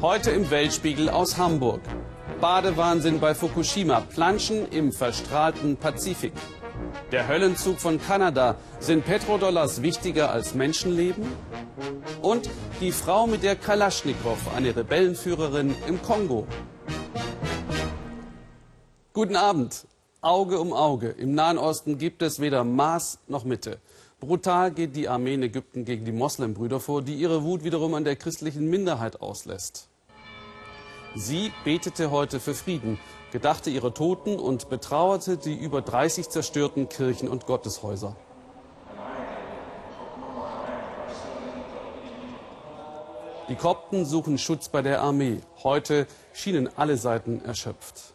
Heute im Weltspiegel aus Hamburg. Badewahnsinn bei Fukushima, Planschen im verstrahlten Pazifik. Der Höllenzug von Kanada. Sind Petrodollars wichtiger als Menschenleben? Und die Frau mit der Kalaschnikow, eine Rebellenführerin im Kongo. Guten Abend. Auge um Auge. Im Nahen Osten gibt es weder Maß noch Mitte. Brutal geht die Armee in Ägypten gegen die Moslembrüder vor, die ihre Wut wiederum an der christlichen Minderheit auslässt. Sie betete heute für Frieden, gedachte ihrer Toten und betrauerte die über 30 zerstörten Kirchen und Gotteshäuser. Die Kopten suchen Schutz bei der Armee. Heute schienen alle Seiten erschöpft.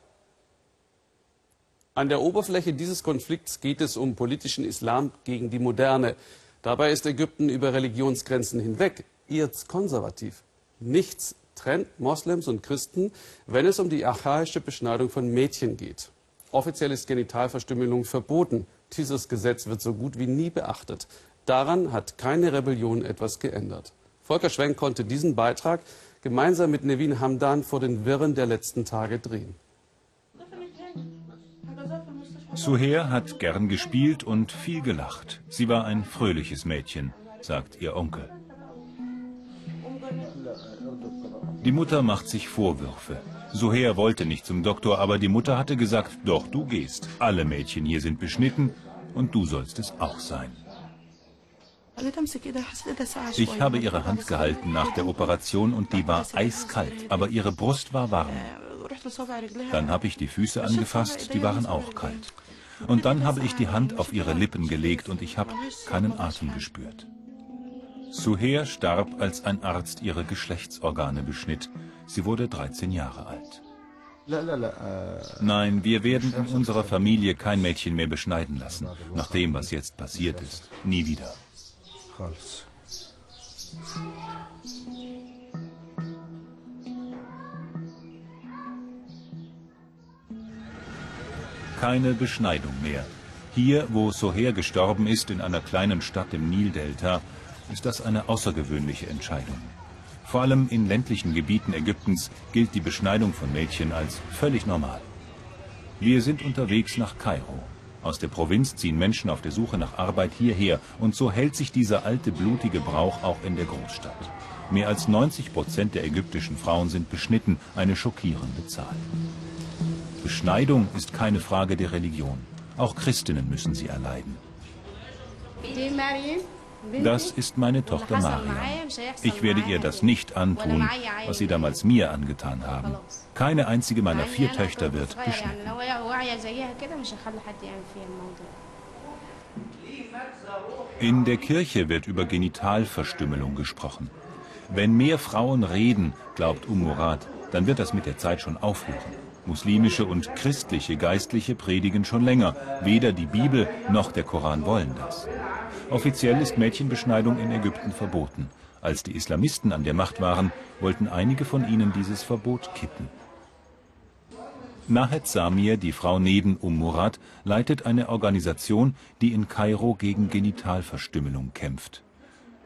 An der Oberfläche dieses Konflikts geht es um politischen Islam gegen die Moderne. Dabei ist Ägypten über Religionsgrenzen hinweg eher konservativ. Nichts trennt Moslems und Christen, wenn es um die archaische Beschneidung von Mädchen geht. Offiziell ist Genitalverstümmelung verboten. Dieses Gesetz wird so gut wie nie beachtet. Daran hat keine Rebellion etwas geändert. Volker Schwenk konnte diesen Beitrag gemeinsam mit Nevin Hamdan vor den Wirren der letzten Tage drehen. Suher hat gern gespielt und viel gelacht. Sie war ein fröhliches Mädchen, sagt ihr Onkel. Die Mutter macht sich Vorwürfe. Suher wollte nicht zum Doktor, aber die Mutter hatte gesagt, doch, du gehst. Alle Mädchen hier sind beschnitten und du sollst es auch sein. Ich habe ihre Hand gehalten nach der Operation und die war eiskalt, aber ihre Brust war warm. Dann habe ich die Füße angefasst, die waren auch kalt. Und dann habe ich die Hand auf ihre Lippen gelegt und ich habe keinen Atem gespürt. Suher starb, als ein Arzt ihre Geschlechtsorgane beschnitt. Sie wurde 13 Jahre alt. Nein, wir werden in unserer Familie kein Mädchen mehr beschneiden lassen, nach dem, was jetzt passiert ist. Nie wieder. Keine Beschneidung mehr. Hier, wo Soher gestorben ist, in einer kleinen Stadt im Nildelta, ist das eine außergewöhnliche Entscheidung. Vor allem in ländlichen Gebieten Ägyptens gilt die Beschneidung von Mädchen als völlig normal. Wir sind unterwegs nach Kairo. Aus der Provinz ziehen Menschen auf der Suche nach Arbeit hierher und so hält sich dieser alte blutige Brauch auch in der Großstadt. Mehr als 90 Prozent der ägyptischen Frauen sind beschnitten, eine schockierende Zahl. Beschneidung ist keine Frage der Religion. Auch Christinnen müssen sie erleiden. Das ist meine Tochter Mariam. Ich werde ihr das nicht antun, was sie damals mir angetan haben. Keine einzige meiner vier Töchter wird beschnitten. In der Kirche wird über Genitalverstümmelung gesprochen. Wenn mehr Frauen reden, glaubt Umurat, dann wird das mit der Zeit schon aufhören. Muslimische und christliche Geistliche predigen schon länger. Weder die Bibel noch der Koran wollen das. Offiziell ist Mädchenbeschneidung in Ägypten verboten. Als die Islamisten an der Macht waren, wollten einige von ihnen dieses Verbot kippen. Nahed Samir, die Frau neben Um Murad, leitet eine Organisation, die in Kairo gegen Genitalverstümmelung kämpft.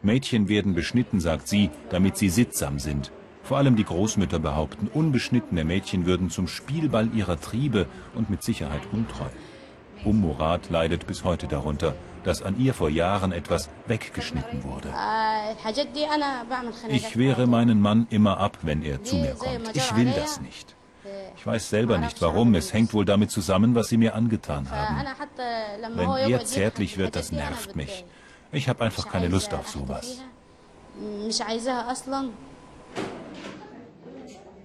Mädchen werden beschnitten, sagt sie, damit sie sittsam sind. Vor allem die Großmütter behaupten, unbeschnittene Mädchen würden zum Spielball ihrer Triebe und mit Sicherheit untreu. Um Murad leidet bis heute darunter, dass an ihr vor Jahren etwas weggeschnitten wurde. Ich wehre meinen Mann immer ab, wenn er zu mir kommt. Ich will das nicht. Ich weiß selber nicht warum. Es hängt wohl damit zusammen, was sie mir angetan haben. Wenn er zärtlich wird, das nervt mich. Ich habe einfach keine Lust auf sowas.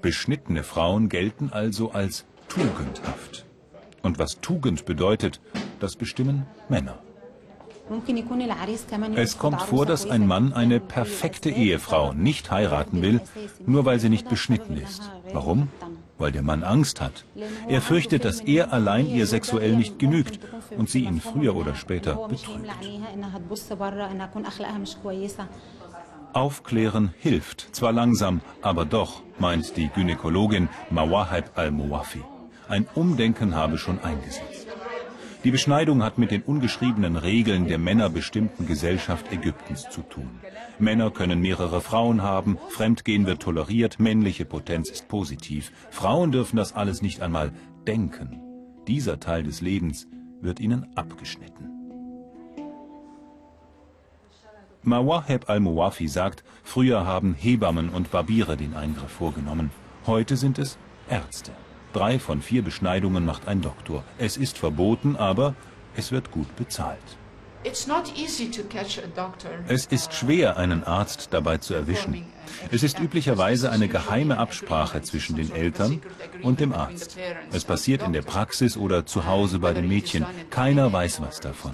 Beschnittene Frauen gelten also als tugendhaft. Und was Tugend bedeutet, das bestimmen Männer. Es kommt vor, dass ein Mann eine perfekte Ehefrau nicht heiraten will, nur weil sie nicht beschnitten ist. Warum? Weil der Mann Angst hat. Er fürchtet, dass er allein ihr sexuell nicht genügt und sie ihn früher oder später betrügt. Aufklären hilft, zwar langsam, aber doch, meint die Gynäkologin Mawahib al-Muwafi. Ein Umdenken habe schon eingesetzt. Die Beschneidung hat mit den ungeschriebenen Regeln der männerbestimmten Gesellschaft Ägyptens zu tun. Männer können mehrere Frauen haben, Fremdgehen wird toleriert, männliche Potenz ist positiv. Frauen dürfen das alles nicht einmal denken. Dieser Teil des Lebens wird ihnen abgeschnitten. Mawaheb al-Muwafi sagt, früher haben Hebammen und Barbiere den Eingriff vorgenommen. Heute sind es Ärzte. Drei von vier Beschneidungen macht ein Doktor. Es ist verboten, aber es wird gut bezahlt. Es ist schwer, einen Arzt dabei zu erwischen. Es ist üblicherweise eine geheime Absprache zwischen den Eltern und dem Arzt. Es passiert in der Praxis oder zu Hause bei den Mädchen. Keiner weiß was davon.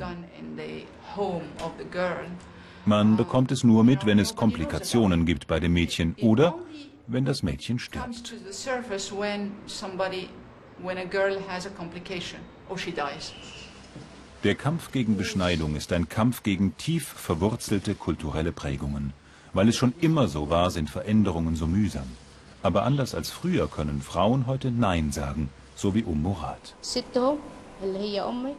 Man bekommt es nur mit, wenn es Komplikationen gibt bei dem Mädchen oder wenn das Mädchen stirbt. Der Kampf gegen Beschneidung ist ein Kampf gegen tief verwurzelte kulturelle Prägungen. Weil es schon immer so war, sind Veränderungen so mühsam. Aber anders als früher können Frauen heute Nein sagen, so wie Um Murat.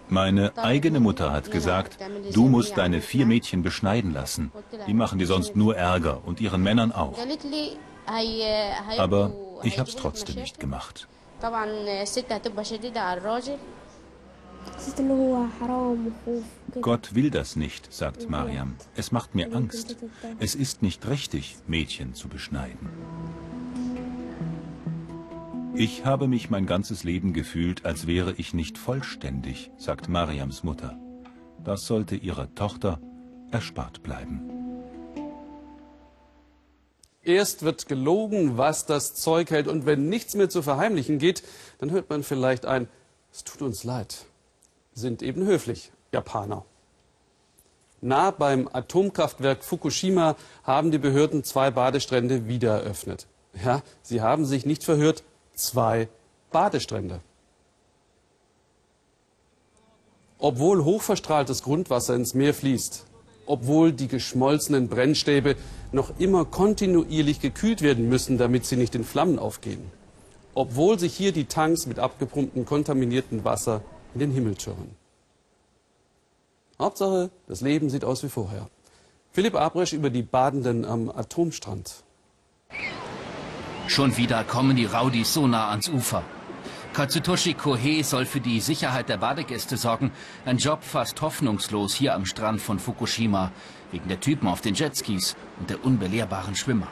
Meine eigene Mutter hat gesagt, du musst deine vier Mädchen beschneiden lassen. Die machen dir sonst nur Ärger und ihren Männern auch. Aber ich habe es trotzdem nicht gemacht. Gott will das nicht, sagt Mariam. Es macht mir Angst. Es ist nicht richtig, Mädchen zu beschneiden. Ich habe mich mein ganzes Leben gefühlt, als wäre ich nicht vollständig, sagt Mariams Mutter. Das sollte ihrer Tochter erspart bleiben. Erst wird gelogen, was das Zeug hält, und wenn nichts mehr zu verheimlichen geht, dann hört man vielleicht ein, es tut uns leid. Sind eben höflich, Japaner. Nah beim Atomkraftwerk Fukushima haben die Behörden zwei Badestrände wieder eröffnet. Ja, sie haben sich nicht verhört, zwei Badestrände. Obwohl hochverstrahltes Grundwasser ins Meer fließt, obwohl die geschmolzenen Brennstäbe noch immer kontinuierlich gekühlt werden müssen, damit sie nicht in Flammen aufgehen. Obwohl sich hier die Tanks mit abgepumptem kontaminiertem Wasser in den Himmel schirren. Hauptsache, das Leben sieht aus wie vorher. Philipp Abresch über die Badenden am Atomstrand. Schon wieder kommen die Rowdies so nah ans Ufer. Katsutoshi Kohei soll für die Sicherheit der Badegäste sorgen. Ein Job fast hoffnungslos hier am Strand von Fukushima. Wegen der Typen auf den Jetskis und der unbelehrbaren Schwimmer.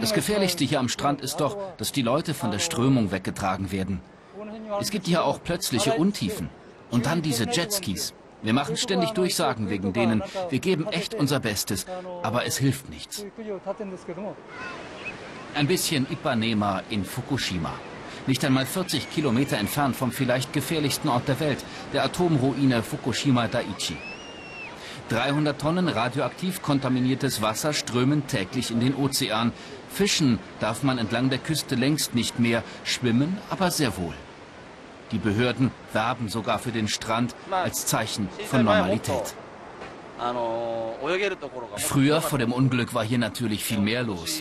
Das Gefährlichste hier am Strand ist doch, dass die Leute von der Strömung weggetragen werden. Es gibt hier auch plötzliche Untiefen. Und dann diese Jetskis. Wir machen ständig Durchsagen wegen denen. Wir geben echt unser Bestes, aber es hilft nichts. Ein bisschen Ipanema in Fukushima. Nicht einmal 40 Kilometer entfernt vom vielleicht gefährlichsten Ort der Welt, der Atomruine Fukushima Daiichi. 300 Tonnen radioaktiv kontaminiertes Wasser strömen täglich in den Ozean. Fischen darf man entlang der Küste längst nicht mehr, schwimmen aber sehr wohl. Die Behörden werben sogar für den Strand als Zeichen von Normalität. Früher vor dem Unglück war hier natürlich viel mehr los.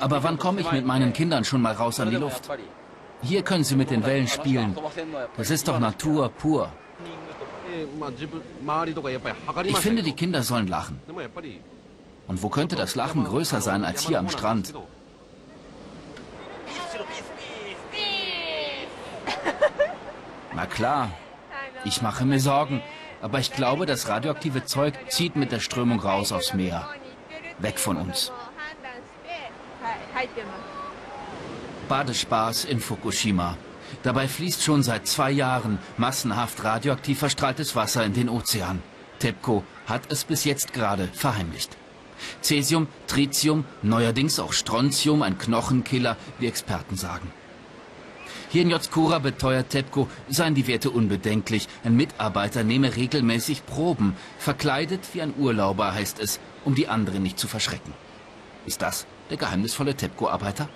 Aber wann komme ich mit meinen Kindern schon mal raus an die Luft? Hier können sie mit den Wellen spielen. Das ist doch Natur pur. Ich finde, die Kinder sollen lachen. Und wo könnte das Lachen größer sein als hier am Strand? Na klar, ich mache mir Sorgen, aber ich glaube, das radioaktive Zeug zieht mit der Strömung raus aufs Meer. Weg von uns. Badespaß in Fukushima. Dabei fließt schon seit zwei Jahren massenhaft radioaktiv verstrahltes Wasser in den Ozean. TEPCO hat es bis jetzt gerade verheimlicht. Cäsium, Tritium, neuerdings auch Strontium, ein Knochenkiller, wie Experten sagen. Hier in Jotskura beteuert TEPCO, seien die Werte unbedenklich. Ein Mitarbeiter nehme regelmäßig Proben. Verkleidet wie ein Urlauber heißt es, um die anderen nicht zu verschrecken. Ist das der geheimnisvolle TEPCO-Arbeiter?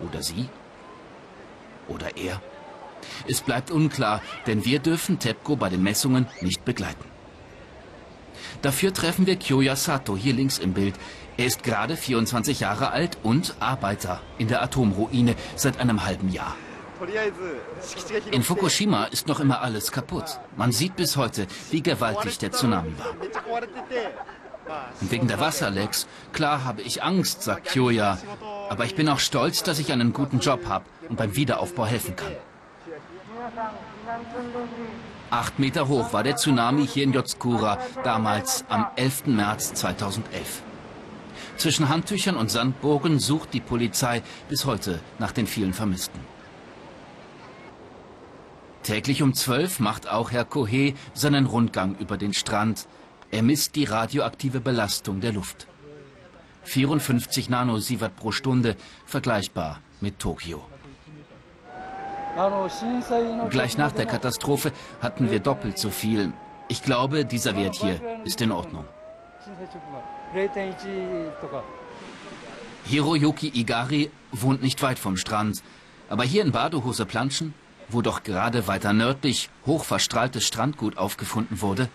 Oder sie? Oder er? Es bleibt unklar, denn wir dürfen TEPCO bei den Messungen nicht begleiten. Dafür treffen wir Kyoya Sato hier links im Bild. Er ist gerade 24 Jahre alt und Arbeiter in der Atomruine seit einem halben Jahr. In Fukushima ist noch immer alles kaputt. Man sieht bis heute, wie gewaltig der Tsunami war. Und wegen der Wasserlecks, klar habe ich Angst, sagt Kyoya. Aber ich bin auch stolz, dass ich einen guten Job habe und beim Wiederaufbau helfen kann. Acht Meter hoch war der Tsunami hier in Yotsukura, damals am 11. März 2011. Zwischen Handtüchern und Sandburgen sucht die Polizei bis heute nach den vielen Vermissten. Täglich um 12 macht auch Herr Kohe seinen Rundgang über den Strand. Er misst die radioaktive Belastung der Luft. 54 Nanosievert pro Stunde, vergleichbar mit Tokio. Gleich nach der Katastrophe hatten wir doppelt so viel. Ich glaube, dieser Wert hier ist in Ordnung. Hiroyuki Igari wohnt nicht weit vom Strand. Aber hier in Badehose planschen, wo doch gerade weiter nördlich hochverstrahltes Strandgut aufgefunden wurde?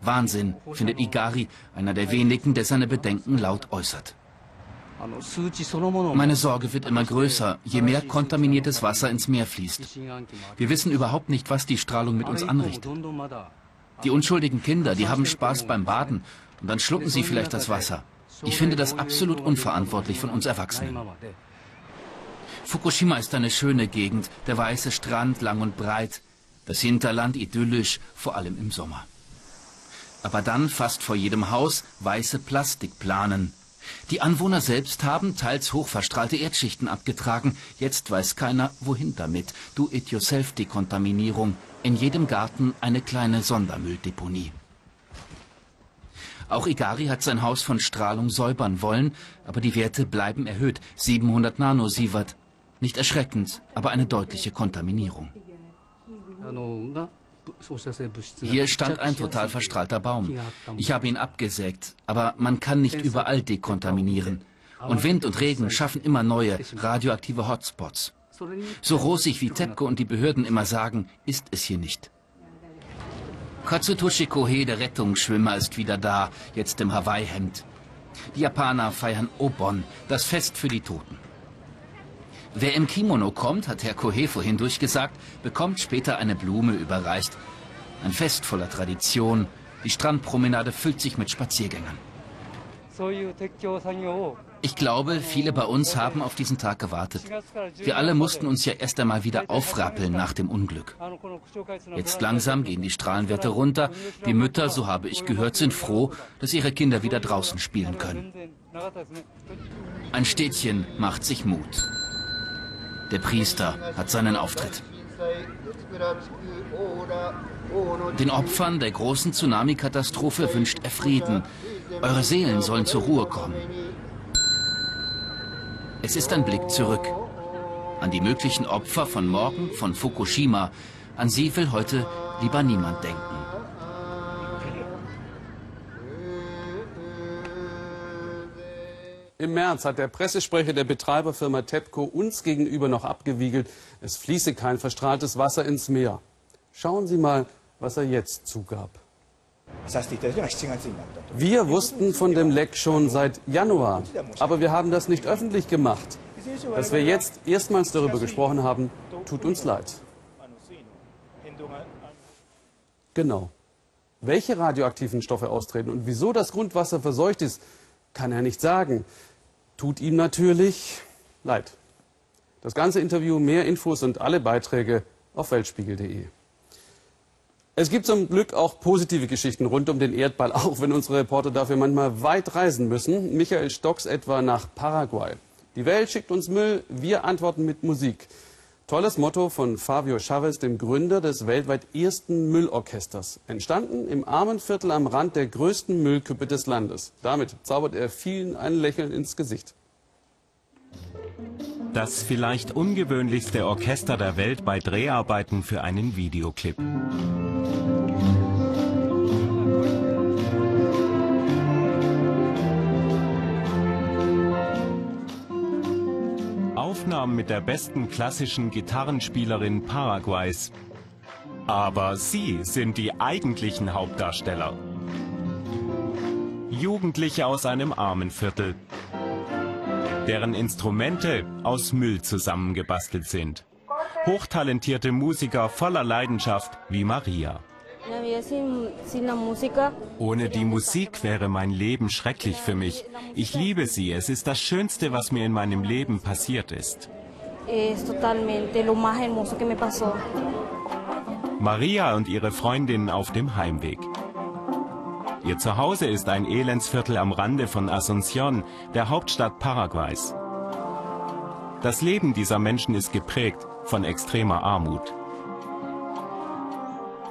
Wahnsinn, findet Igari, einer der wenigen, der seine Bedenken laut äußert. Meine Sorge wird immer größer, je mehr kontaminiertes Wasser ins Meer fließt. Wir wissen überhaupt nicht, was die Strahlung mit uns anrichtet. Die unschuldigen Kinder, die haben Spaß beim Baden und dann schlucken sie vielleicht das Wasser. Ich finde das absolut unverantwortlich von uns Erwachsenen. Fukushima ist eine schöne Gegend, der weiße Strand lang und breit, das Hinterland idyllisch, vor allem im Sommer. Aber dann fast vor jedem Haus weiße Plastikplanen. Die Anwohner selbst haben teils hochverstrahlte Erdschichten abgetragen. Jetzt weiß keiner, wohin damit. Do-it-yourself-Dekontaminierung. In jedem Garten eine kleine Sondermülldeponie. Auch Igari hat sein Haus von Strahlung säubern wollen, aber die Werte bleiben erhöht. 700 Nanosievert. Nicht erschreckend, aber eine deutliche Kontaminierung. Hier stand ein total verstrahlter Baum. Ich habe ihn abgesägt, aber man kann nicht überall dekontaminieren. Und Wind und Regen schaffen immer neue radioaktive Hotspots. So rosig wie TEPCO und die Behörden immer sagen, ist es hier nicht. Katsutoshi Kohei, der Rettungsschwimmer, ist wieder da, jetzt im Hawaii-Hemd. Die Japaner feiern Obon, das Fest für die Toten. Wer im Kimono kommt, hat Herr Kohei vorhin durchgesagt, bekommt später eine Blume überreicht. Ein Fest voller Tradition. Die Strandpromenade füllt sich mit Spaziergängern. Ich glaube, viele bei uns haben auf diesen Tag gewartet. Wir alle mussten uns ja erst einmal wieder aufrappeln nach dem Unglück. Jetzt langsam gehen die Strahlenwerte runter. Die Mütter, so habe ich gehört, sind froh, dass ihre Kinder wieder draußen spielen können. Ein Städtchen macht sich Mut. Der Priester hat seinen Auftritt. Den Opfern der großen Tsunami-Katastrophe wünscht er Frieden. Eure Seelen sollen zur Ruhe kommen. Es ist ein Blick zurück. An die möglichen Opfer von morgen, von Fukushima. An sie will heute lieber niemand denken. Im März hat der Pressesprecher der Betreiberfirma TEPCO uns gegenüber noch abgewiegelt, es fließe kein verstrahltes Wasser ins Meer. Schauen Sie mal, was er jetzt zugab. Wir wussten von dem Leck schon seit Januar, aber wir haben das nicht öffentlich gemacht. Dass wir jetzt erstmals darüber gesprochen haben, tut uns leid. Genau. Welche radioaktiven Stoffe austreten und wieso das Grundwasser verseucht ist, kann er nicht sagen. Tut ihm natürlich leid. Das ganze Interview, mehr Infos und alle Beiträge auf weltspiegel.de. Es gibt zum Glück auch positive Geschichten rund um den Erdball, auch wenn unsere Reporter dafür manchmal weit reisen müssen. Michael Stocks etwa nach Paraguay. Die Welt schickt uns Müll, wir antworten mit Musik. Tolles Motto von Fabio Chavez, dem Gründer des weltweit ersten Müllorchesters. Entstanden im armen Viertel am Rand der größten Müllkippe des Landes. Damit zaubert er vielen ein Lächeln ins Gesicht. Das vielleicht ungewöhnlichste Orchester der Welt bei Dreharbeiten für einen Videoclip. Aufnahmen mit der besten klassischen Gitarrenspielerin Paraguays. Aber sie sind die eigentlichen Hauptdarsteller. Jugendliche aus einem Armenviertel, deren Instrumente aus Müll zusammengebastelt sind. Hochtalentierte Musiker voller Leidenschaft wie Maria. Ohne die Musik wäre mein Leben schrecklich für mich. Ich liebe sie. Es ist das Schönste, was mir in meinem Leben passiert ist. Maria und ihre Freundin auf dem Heimweg. Ihr Zuhause ist ein Elendsviertel am Rande von Asunción, der Hauptstadt Paraguays. Das Leben dieser Menschen ist geprägt von extremer Armut.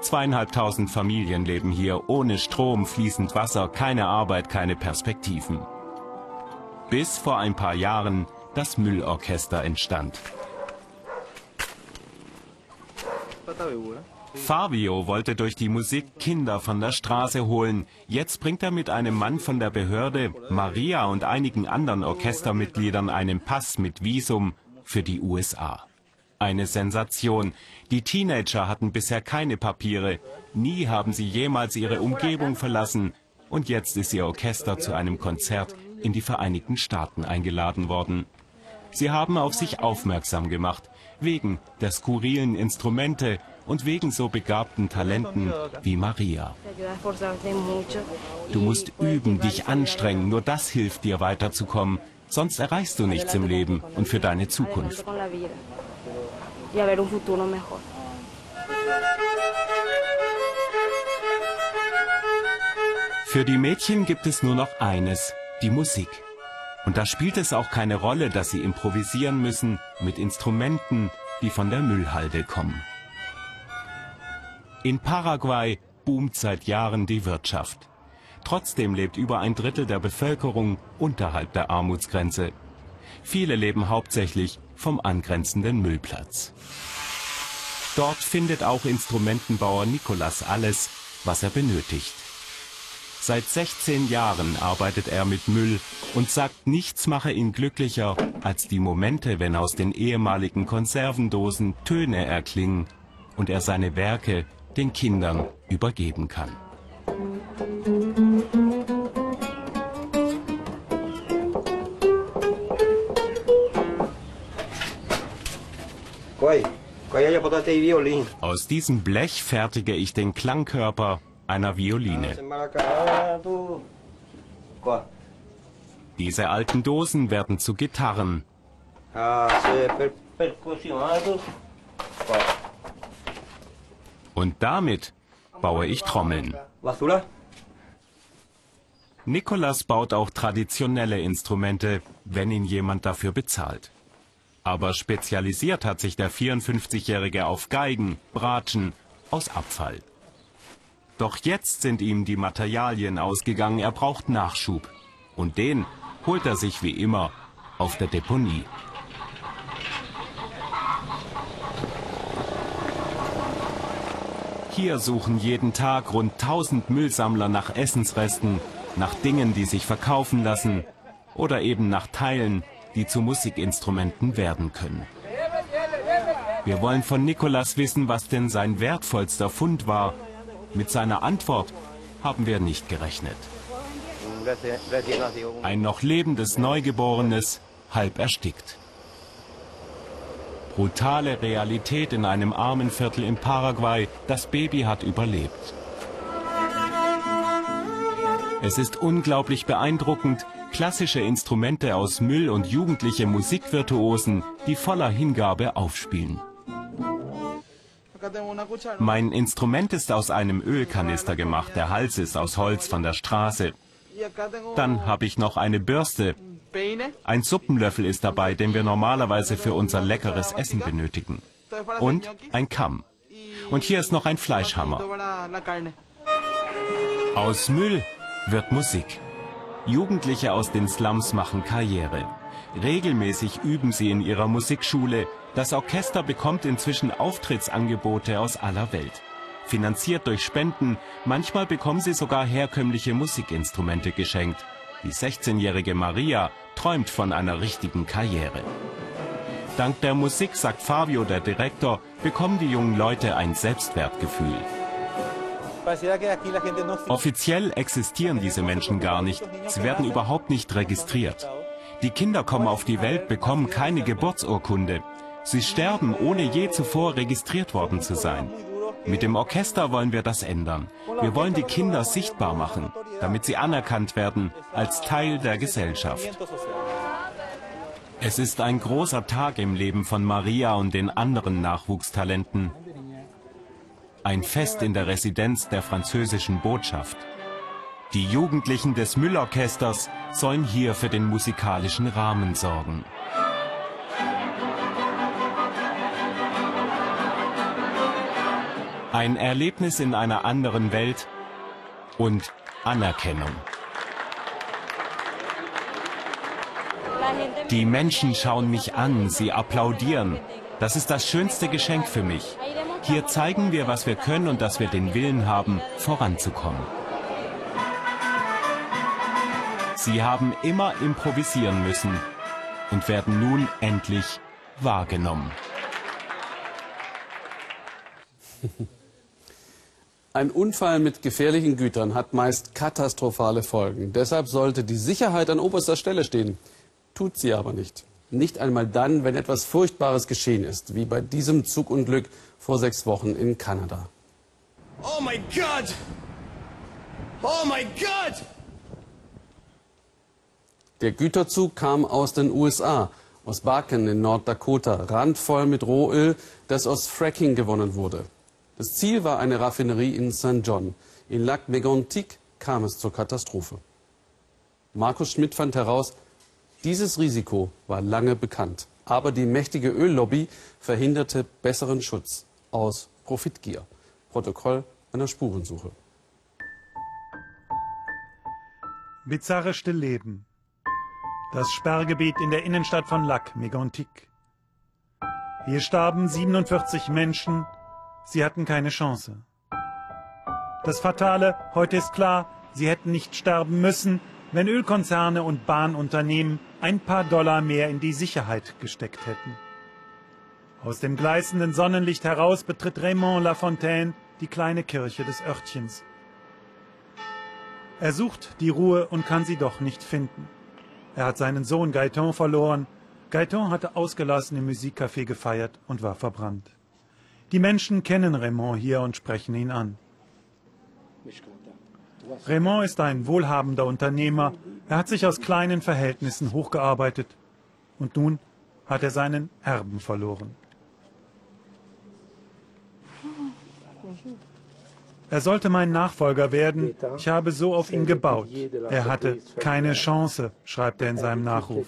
Zweieinhalbtausend Familien leben hier ohne Strom, fließend Wasser, keine Arbeit, keine Perspektiven. Bis vor ein paar Jahren das Müllorchester entstand. Fabio wollte durch die Musik Kinder von der Straße holen. Jetzt bringt er mit einem Mann von der Behörde, Maria und einigen anderen Orchestermitgliedern einen Pass mit Visum für die USA. Eine Sensation. Die Teenager hatten bisher keine Papiere. Nie haben sie jemals ihre Umgebung verlassen. Und jetzt ist ihr Orchester zu einem Konzert in die Vereinigten Staaten eingeladen worden. Sie haben auf sich aufmerksam gemacht, wegen der skurrilen Instrumente und wegen so begabten Talenten wie Maria. Du musst üben, dich anstrengen, nur das hilft dir weiterzukommen. Sonst erreichst du nichts im Leben und für deine Zukunft. Für die Mädchen gibt es nur noch eines, die Musik. Und da spielt es auch keine Rolle, dass sie improvisieren müssen mit Instrumenten, die von der Müllhalde kommen. In Paraguay boomt seit Jahren die Wirtschaft. Trotzdem lebt über ein Drittel der Bevölkerung unterhalb der Armutsgrenze. Viele leben hauptsächlich vom angrenzenden Müllplatz. Dort findet auch Instrumentenbauer Nicolas alles, was er benötigt. Seit 16 Jahren arbeitet er mit Müll und sagt, nichts mache ihn glücklicher als die Momente, wenn aus den ehemaligen Konservendosen Töne erklingen und er seine Werke den Kindern übergeben kann. Aus diesem Blech fertige ich den Klangkörper einer Violine. Diese alten Dosen werden zu Gitarren. Und damit baue ich Trommeln. Nikolas baut auch traditionelle Instrumente, wenn ihn jemand dafür bezahlt. Aber spezialisiert hat sich der 54-Jährige auf Geigen, Bratschen aus Abfall. Doch jetzt sind ihm die Materialien ausgegangen, er braucht Nachschub. Und den holt er sich wie immer auf der Deponie. Hier suchen jeden Tag rund 1000 Müllsammler nach Essensresten, nach Dingen, die sich verkaufen lassen oder eben nach Teilen, die zu Musikinstrumenten werden können. Wir wollen von Nikolas wissen, was denn sein wertvollster Fund war. Mit seiner Antwort haben wir nicht gerechnet. Ein noch lebendes Neugeborenes, halb erstickt brutale Realität in einem armen Viertel in Paraguay. Das Baby hat überlebt. Es ist unglaublich beeindruckend, klassische Instrumente aus Müll und jugendliche Musikvirtuosen, die voller Hingabe aufspielen. Mein Instrument ist aus einem Ölkanister gemacht, der Hals ist aus Holz von der Straße. Dann habe ich noch eine Bürste, ein Suppenlöffel ist dabei, den wir normalerweise für unser leckeres Essen benötigen. Und ein Kamm. Und hier ist noch ein Fleischhammer. Aus Müll wird Musik. Jugendliche aus den Slums machen Karriere. Regelmäßig üben sie in ihrer Musikschule. Das Orchester bekommt inzwischen Auftrittsangebote aus aller Welt. Finanziert durch Spenden, manchmal bekommen sie sogar herkömmliche Musikinstrumente geschenkt. Die 16-jährige Maria träumt von einer richtigen Karriere. Dank der Musik, sagt Fabio, der Direktor, bekommen die jungen Leute ein Selbstwertgefühl. Offiziell existieren diese Menschen gar nicht. Sie werden überhaupt nicht registriert. Die Kinder kommen auf die Welt, bekommen keine Geburtsurkunde. Sie sterben, ohne je zuvor registriert worden zu sein. Mit dem Orchester wollen wir das ändern. Wir wollen die Kinder sichtbar machen, damit sie anerkannt werden als Teil der Gesellschaft. Es ist ein großer Tag im Leben von Maria und den anderen Nachwuchstalenten. Ein Fest in der Residenz der französischen Botschaft. Die Jugendlichen des Müllorchesters sollen hier für den musikalischen Rahmen sorgen. Ein Erlebnis in einer anderen Welt und Anerkennung. Die Menschen schauen mich an, sie applaudieren. Das ist das schönste Geschenk für mich. Hier zeigen wir, was wir können und dass wir den Willen haben, voranzukommen. Sie haben immer improvisieren müssen und werden nun endlich wahrgenommen. Ein Unfall mit gefährlichen Gütern hat meist katastrophale Folgen. Deshalb sollte die Sicherheit an oberster Stelle stehen. Tut sie aber nicht. Nicht einmal dann, wenn etwas Furchtbares geschehen ist, wie bei diesem Zugunglück vor sechs Wochen in Kanada. Oh my God! Oh my God! Der Güterzug kam aus den USA, aus Bakken in Norddakota, randvoll mit Rohöl, das aus Fracking gewonnen wurde. Das Ziel war eine Raffinerie in St. John. In Lac Mégantic kam es zur Katastrophe. Markus Schmidt fand heraus, dieses Risiko war lange bekannt. Aber die mächtige Öllobby verhinderte besseren Schutz aus Profitgier. Protokoll einer Spurensuche. Bizarre Stillleben. Das Sperrgebiet in der Innenstadt von Lac Mégantic. Hier starben 47 Menschen, Sie hatten keine Chance. Das Fatale, heute ist klar, sie hätten nicht sterben müssen, wenn Ölkonzerne und Bahnunternehmen ein paar Dollar mehr in die Sicherheit gesteckt hätten. Aus dem gleißenden Sonnenlicht heraus betritt Raymond Lafontaine die kleine Kirche des Örtchens. Er sucht die Ruhe und kann sie doch nicht finden. Er hat seinen Sohn Gaeton verloren. Gaeton hatte ausgelassen im Musikcafé gefeiert und war verbrannt. Die Menschen kennen Raymond hier und sprechen ihn an. Raymond ist ein wohlhabender Unternehmer. Er hat sich aus kleinen Verhältnissen hochgearbeitet. Und nun hat er seinen Erben verloren. Er sollte mein Nachfolger werden. Ich habe so auf ihn gebaut. Er hatte keine Chance, schreibt er in seinem Nachruf.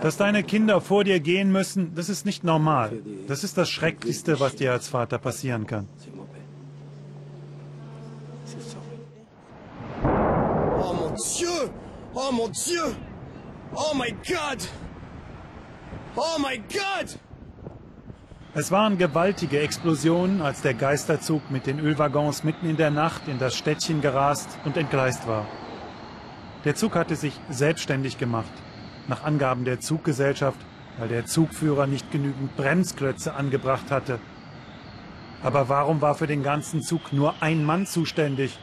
Dass deine Kinder vor dir gehen müssen, das ist nicht normal. Das ist das Schrecklichste, was dir als Vater passieren kann. Oh mon Dieu! Oh mon Dieu! Oh my God! Oh my God! Es waren gewaltige Explosionen, als der Geisterzug mit den Ölwaggons mitten in der Nacht in das Städtchen gerast und entgleist war. Der Zug hatte sich selbstständig gemacht. Nach Angaben der Zuggesellschaft, weil der Zugführer nicht genügend Bremsklötze angebracht hatte. Aber warum war für den ganzen Zug nur ein Mann zuständig?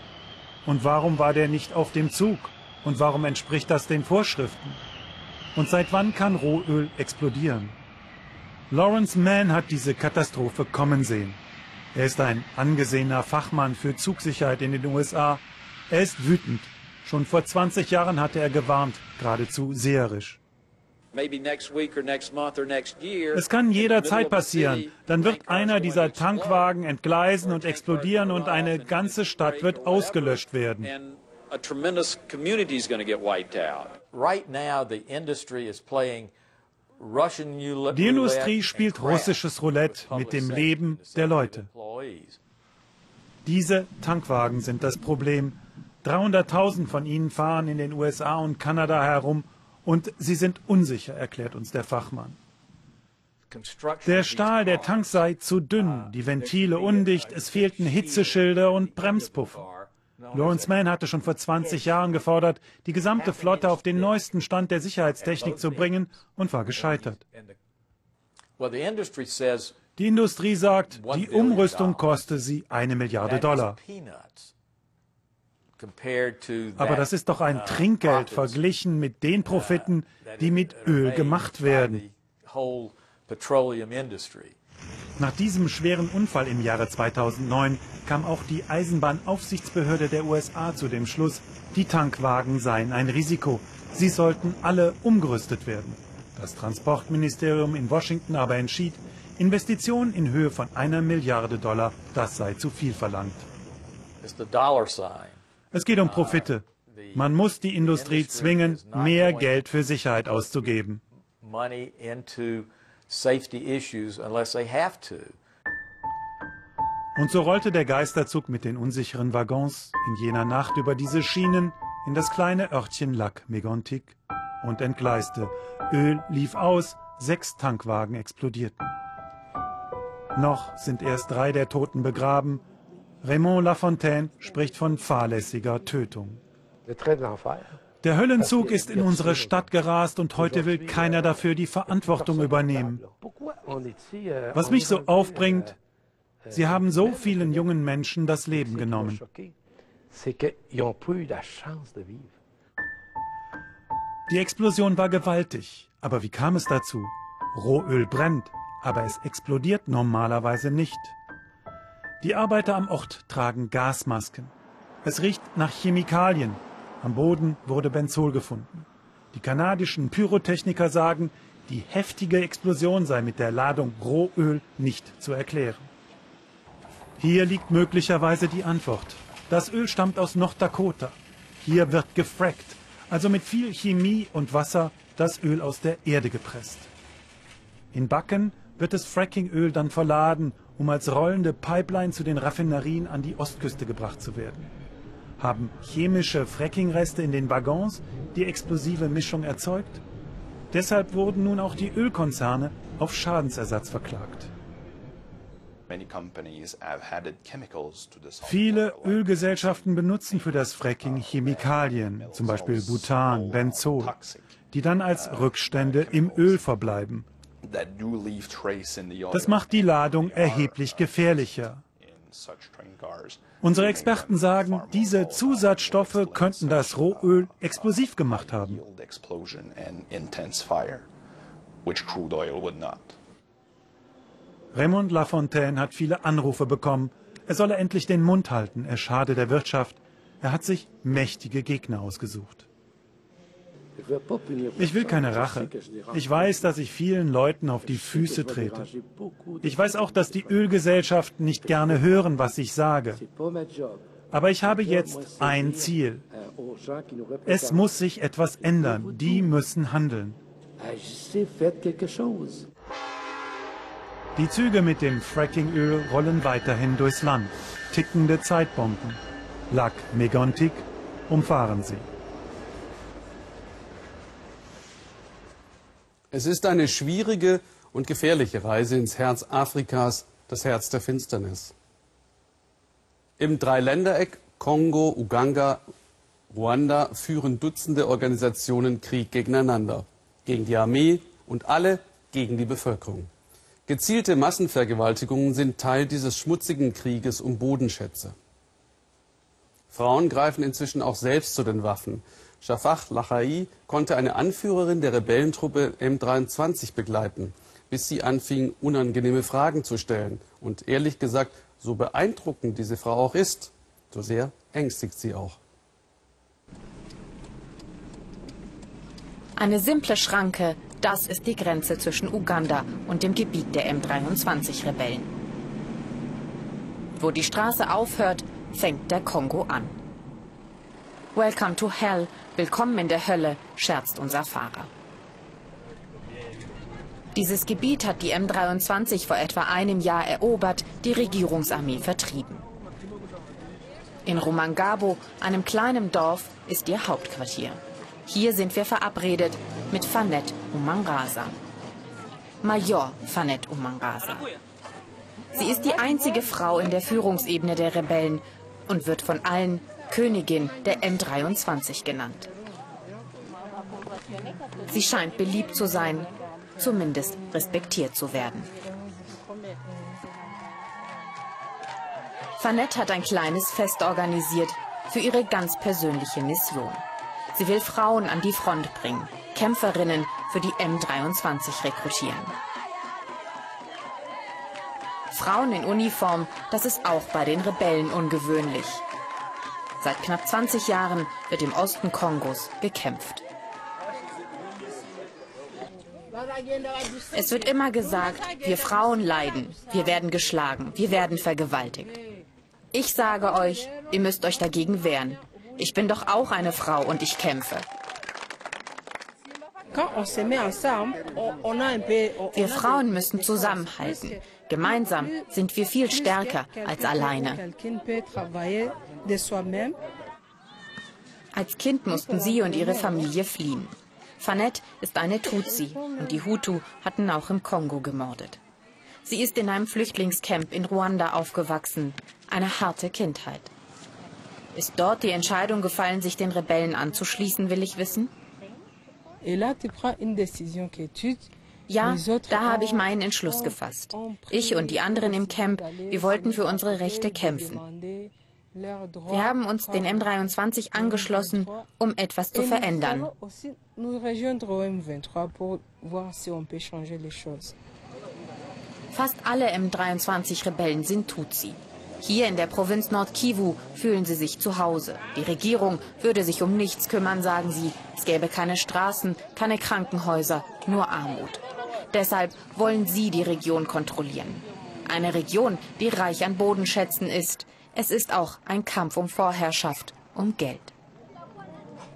Und warum war der nicht auf dem Zug? Und warum entspricht das den Vorschriften? Und seit wann kann Rohöl explodieren? Lawrence Mann hat diese Katastrophe kommen sehen. Er ist ein angesehener Fachmann für Zugsicherheit in den USA. Er ist wütend Schon vor 20 Jahren hatte er gewarnt, geradezu seherisch. Es kann jederzeit passieren. Dann wird einer dieser Tankwagen entgleisen und explodieren und eine ganze Stadt wird ausgelöscht werden. Die Industrie spielt russisches Roulette mit dem Leben der Leute. Diese Tankwagen sind das Problem. 300.000 von ihnen fahren in den USA und Kanada herum und sie sind unsicher, erklärt uns der Fachmann. Der Stahl der Tanks sei zu dünn, die Ventile undicht, es fehlten Hitzeschilder und Bremspuffer. Lawrence Mann hatte schon vor 20 Jahren gefordert, die gesamte Flotte auf den neuesten Stand der Sicherheitstechnik zu bringen und war gescheitert. Die Industrie sagt, die Umrüstung koste sie eine Milliarde Dollar. Aber das ist doch ein uh, Trinkgeld verglichen mit den Profiten, die mit Öl gemacht werden. Nach diesem schweren Unfall im Jahre 2009 kam auch die Eisenbahnaufsichtsbehörde der USA zu dem Schluss, die Tankwagen seien ein Risiko. Sie sollten alle umgerüstet werden. Das Transportministerium in Washington aber entschied, Investitionen in Höhe von einer Milliarde Dollar, das sei zu viel verlangt. Es geht um Profite. Man muss die Industrie zwingen, mehr Geld für Sicherheit auszugeben. Und so rollte der Geisterzug mit den unsicheren Waggons in jener Nacht über diese Schienen in das kleine Örtchen Lac Mégantic und entgleiste. Öl lief aus, sechs Tankwagen explodierten. Noch sind erst drei der Toten begraben. Raymond Lafontaine spricht von fahrlässiger Tötung. Der Höllenzug ist in unsere Stadt gerast und heute will keiner dafür die Verantwortung übernehmen. Was mich so aufbringt, sie haben so vielen jungen Menschen das Leben genommen. Die Explosion war gewaltig, aber wie kam es dazu? Rohöl brennt, aber es explodiert normalerweise nicht. Die Arbeiter am Ort tragen Gasmasken. Es riecht nach Chemikalien. Am Boden wurde Benzol gefunden. Die kanadischen Pyrotechniker sagen, die heftige Explosion sei mit der Ladung Rohöl nicht zu erklären. Hier liegt möglicherweise die Antwort. Das Öl stammt aus Norddakota. Hier wird gefrackt, also mit viel Chemie und Wasser das Öl aus der Erde gepresst. In Backen wird das Frackingöl dann verladen, um als rollende Pipeline zu den Raffinerien an die Ostküste gebracht zu werden. Haben chemische Frackingreste in den Waggons die explosive Mischung erzeugt? Deshalb wurden nun auch die Ölkonzerne auf Schadensersatz verklagt. Viele Ölgesellschaften benutzen für das Fracking Chemikalien, zum Beispiel Butan, Benzol, die dann als Rückstände im Öl verbleiben. Das macht die Ladung erheblich gefährlicher. Unsere Experten sagen, diese Zusatzstoffe könnten das Rohöl explosiv gemacht haben. Raymond Lafontaine hat viele Anrufe bekommen. Er solle endlich den Mund halten, er schade der Wirtschaft. Er hat sich mächtige Gegner ausgesucht. Ich will keine Rache. Ich weiß, dass ich vielen Leuten auf die Füße trete. Ich weiß auch, dass die Ölgesellschaften nicht gerne hören, was ich sage. Aber ich habe jetzt ein Ziel. Es muss sich etwas ändern. Die müssen handeln. Die Züge mit dem Frackingöl rollen weiterhin durchs Land. Tickende Zeitbomben. Lac Megontic umfahren sie. Es ist eine schwierige und gefährliche Reise ins Herz Afrikas, das Herz der Finsternis. Im Dreiländereck Kongo, Uganda, Ruanda führen Dutzende Organisationen Krieg gegeneinander. Gegen die Armee und alle gegen die Bevölkerung. Gezielte Massenvergewaltigungen sind Teil dieses schmutzigen Krieges um Bodenschätze. Frauen greifen inzwischen auch selbst zu den Waffen. Shafak Lachai konnte eine Anführerin der Rebellentruppe M23 begleiten, bis sie anfing, unangenehme Fragen zu stellen. Und ehrlich gesagt, so beeindruckend diese Frau auch ist, so sehr ängstigt sie auch. Eine simple Schranke, das ist die Grenze zwischen Uganda und dem Gebiet der M23-Rebellen. Wo die Straße aufhört, fängt der Kongo an. Welcome to Hell, willkommen in der Hölle, scherzt unser Fahrer. Dieses Gebiet hat die M23 vor etwa einem Jahr erobert, die Regierungsarmee vertrieben. In Rumangabo, einem kleinen Dorf, ist ihr Hauptquartier. Hier sind wir verabredet mit Fanet Umangasa. Major Fanet Umangasa. Sie ist die einzige Frau in der Führungsebene der Rebellen und wird von allen Königin der M23 genannt. Sie scheint beliebt zu sein, zumindest respektiert zu werden. Fanet hat ein kleines Fest organisiert. für ihre ganz persönliche Mission. Sie will Frauen an die Front bringen, Kämpferinnen für die M23 rekrutieren. Frauen in Uniform, das ist auch bei den Rebellen ungewöhnlich. Seit knapp 20 Jahren wird im Osten Kongos gekämpft. Es wird immer gesagt, wir Frauen leiden, wir werden geschlagen, wir werden vergewaltigt. Ich sage euch, ihr müsst euch dagegen wehren. Ich bin doch auch eine Frau und ich kämpfe. Wir Frauen müssen zusammenhalten. Gemeinsam sind wir viel stärker als alleine. Als Kind mussten sie und ihre Familie fliehen. Fanette ist eine Tutsi und die Hutu hatten auch im Kongo gemordet. Sie ist in einem Flüchtlingscamp in Ruanda aufgewachsen. Eine harte Kindheit. Ist dort die Entscheidung gefallen, sich den Rebellen anzuschließen, will ich wissen? Ja, da habe ich meinen Entschluss gefasst. Ich und die anderen im Camp, wir wollten für unsere Rechte kämpfen. Wir haben uns den M23 angeschlossen, um etwas zu verändern. Fast alle M23-Rebellen sind Tutsi. Hier in der Provinz Nord-Kivu fühlen sie sich zu Hause. Die Regierung würde sich um nichts kümmern, sagen sie. Es gäbe keine Straßen, keine Krankenhäuser, nur Armut. Deshalb wollen sie die Region kontrollieren. Eine Region, die reich an Bodenschätzen ist. Es ist auch ein Kampf um Vorherrschaft, um Geld.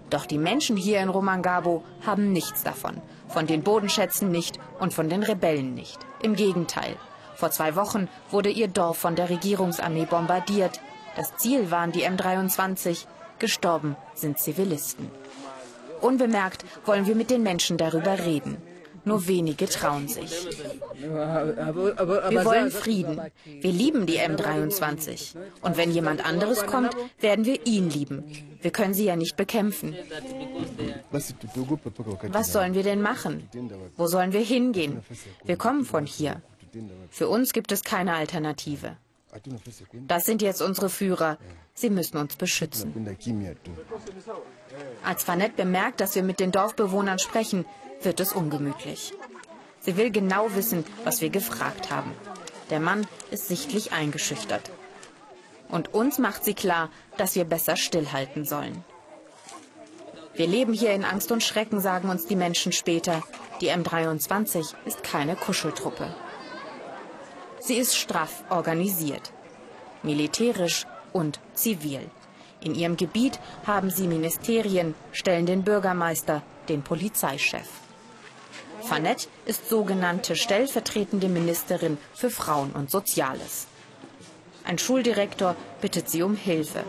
Doch die Menschen hier in Romangabo haben nichts davon. Von den Bodenschätzen nicht und von den Rebellen nicht. Im Gegenteil. Vor zwei Wochen wurde ihr Dorf von der Regierungsarmee bombardiert. Das Ziel waren die M23. Gestorben sind Zivilisten. Unbemerkt wollen wir mit den Menschen darüber reden. Nur wenige trauen sich. Wir wollen Frieden. Wir lieben die M23. Und wenn jemand anderes kommt, werden wir ihn lieben. Wir können sie ja nicht bekämpfen. Was sollen wir denn machen? Wo sollen wir hingehen? Wir kommen von hier. Für uns gibt es keine Alternative. Das sind jetzt unsere Führer. Sie müssen uns beschützen. Als Fanette bemerkt, dass wir mit den Dorfbewohnern sprechen, wird es ungemütlich. Sie will genau wissen, was wir gefragt haben. Der Mann ist sichtlich eingeschüchtert. Und uns macht sie klar, dass wir besser stillhalten sollen. Wir leben hier in Angst und Schrecken, sagen uns die Menschen später. Die M23 ist keine Kuscheltruppe. Sie ist straff organisiert, militärisch und zivil. In ihrem Gebiet haben sie Ministerien, stellen den Bürgermeister, den Polizeichef. Fanette ist sogenannte stellvertretende Ministerin für Frauen und Soziales. Ein Schuldirektor bittet sie um Hilfe.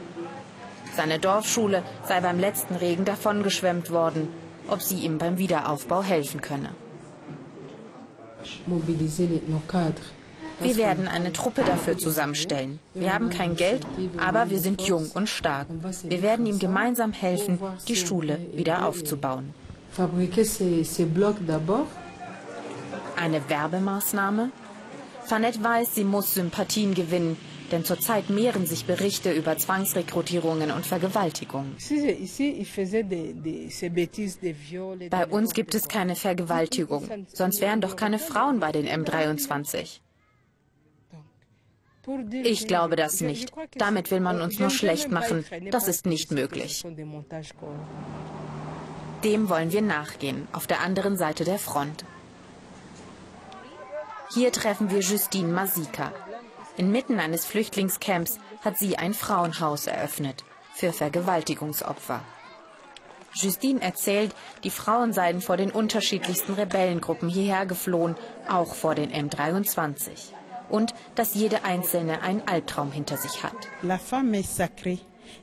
Seine Dorfschule sei beim letzten Regen davongeschwemmt worden, ob sie ihm beim Wiederaufbau helfen könne. Wir werden eine Truppe dafür zusammenstellen. Wir haben kein Geld, aber wir sind jung und stark. Wir werden ihm gemeinsam helfen, die Schule wieder aufzubauen. Eine Werbemaßnahme? Fanette weiß, sie muss Sympathien gewinnen, denn zurzeit mehren sich Berichte über Zwangsrekrutierungen und Vergewaltigungen. Bei uns gibt es keine Vergewaltigung, sonst wären doch keine Frauen bei den M23. Ich glaube das nicht. Damit will man uns nur schlecht machen. Das ist nicht möglich. Dem wollen wir nachgehen, auf der anderen Seite der Front. Hier treffen wir Justine Masika. Inmitten eines Flüchtlingscamps hat sie ein Frauenhaus eröffnet für Vergewaltigungsopfer. Justine erzählt, die Frauen seien vor den unterschiedlichsten Rebellengruppen hierher geflohen, auch vor den M23 und dass jede Einzelne einen Albtraum hinter sich hat.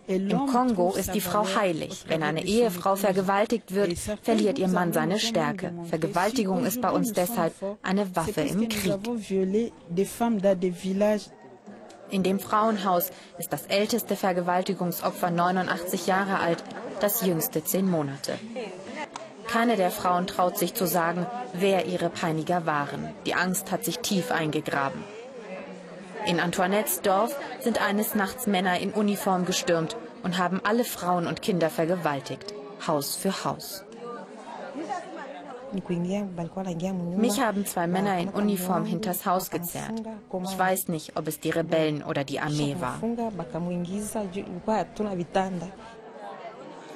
Im Kongo ist die Frau heilig. Wenn eine Ehefrau vergewaltigt wird, verliert ihr Mann seine Stärke. Vergewaltigung ist bei uns deshalb eine Waffe im Krieg. In dem Frauenhaus ist das älteste Vergewaltigungsopfer 89 Jahre alt, das jüngste zehn Monate. Keine der Frauen traut sich zu sagen, wer ihre Peiniger waren. Die Angst hat sich tief eingegraben. In Antoinettes Dorf sind eines Nachts Männer in Uniform gestürmt und haben alle Frauen und Kinder vergewaltigt, Haus für Haus. Mich haben zwei Männer in Uniform hinters Haus gezerrt. Ich weiß nicht, ob es die Rebellen oder die Armee war.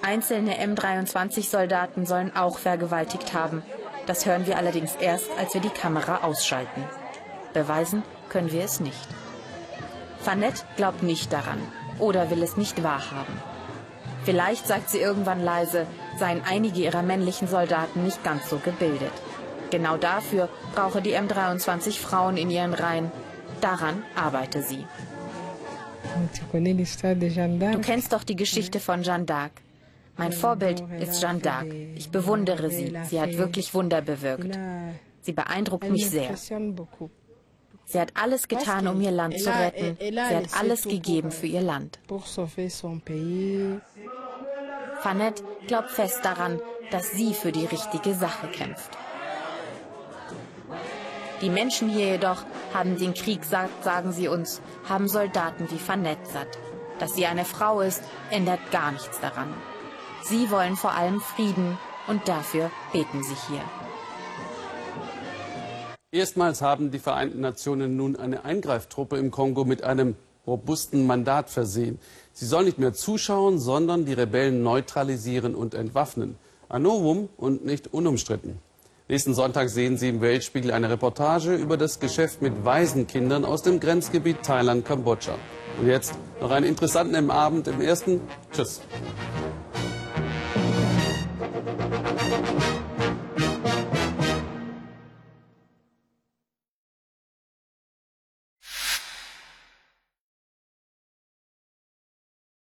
Einzelne M23-Soldaten sollen auch vergewaltigt haben. Das hören wir allerdings erst, als wir die Kamera ausschalten. Beweisen können wir es nicht. Fanette glaubt nicht daran oder will es nicht wahrhaben. Vielleicht sagt sie irgendwann leise, seien einige ihrer männlichen Soldaten nicht ganz so gebildet. Genau dafür brauche die M23 Frauen in ihren Reihen. Daran arbeite sie. Du kennst doch die Geschichte von Jeanne d'Arc. Mein Vorbild ist Jeanne d'Arc. Ich bewundere sie. Sie hat wirklich Wunder bewirkt. Sie beeindruckt mich sehr. Sie hat alles getan, um ihr Land zu retten. Sie hat alles gegeben für ihr Land. Fanette glaubt fest daran, dass sie für die richtige Sache kämpft. Die Menschen hier jedoch haben den Krieg satt, sagen sie uns, haben Soldaten wie Fanette satt. Dass sie eine Frau ist, ändert gar nichts daran. Sie wollen vor allem Frieden und dafür beten sie hier. Erstmals haben die Vereinten Nationen nun eine Eingreiftruppe im Kongo mit einem robusten Mandat versehen. Sie soll nicht mehr zuschauen, sondern die Rebellen neutralisieren und entwaffnen. Ein Novum und nicht unumstritten. Nächsten Sonntag sehen Sie im Weltspiegel eine Reportage über das Geschäft mit Waisenkindern aus dem Grenzgebiet Thailand-Kambodscha. Und jetzt noch einen interessanten Abend im ersten. Tschüss.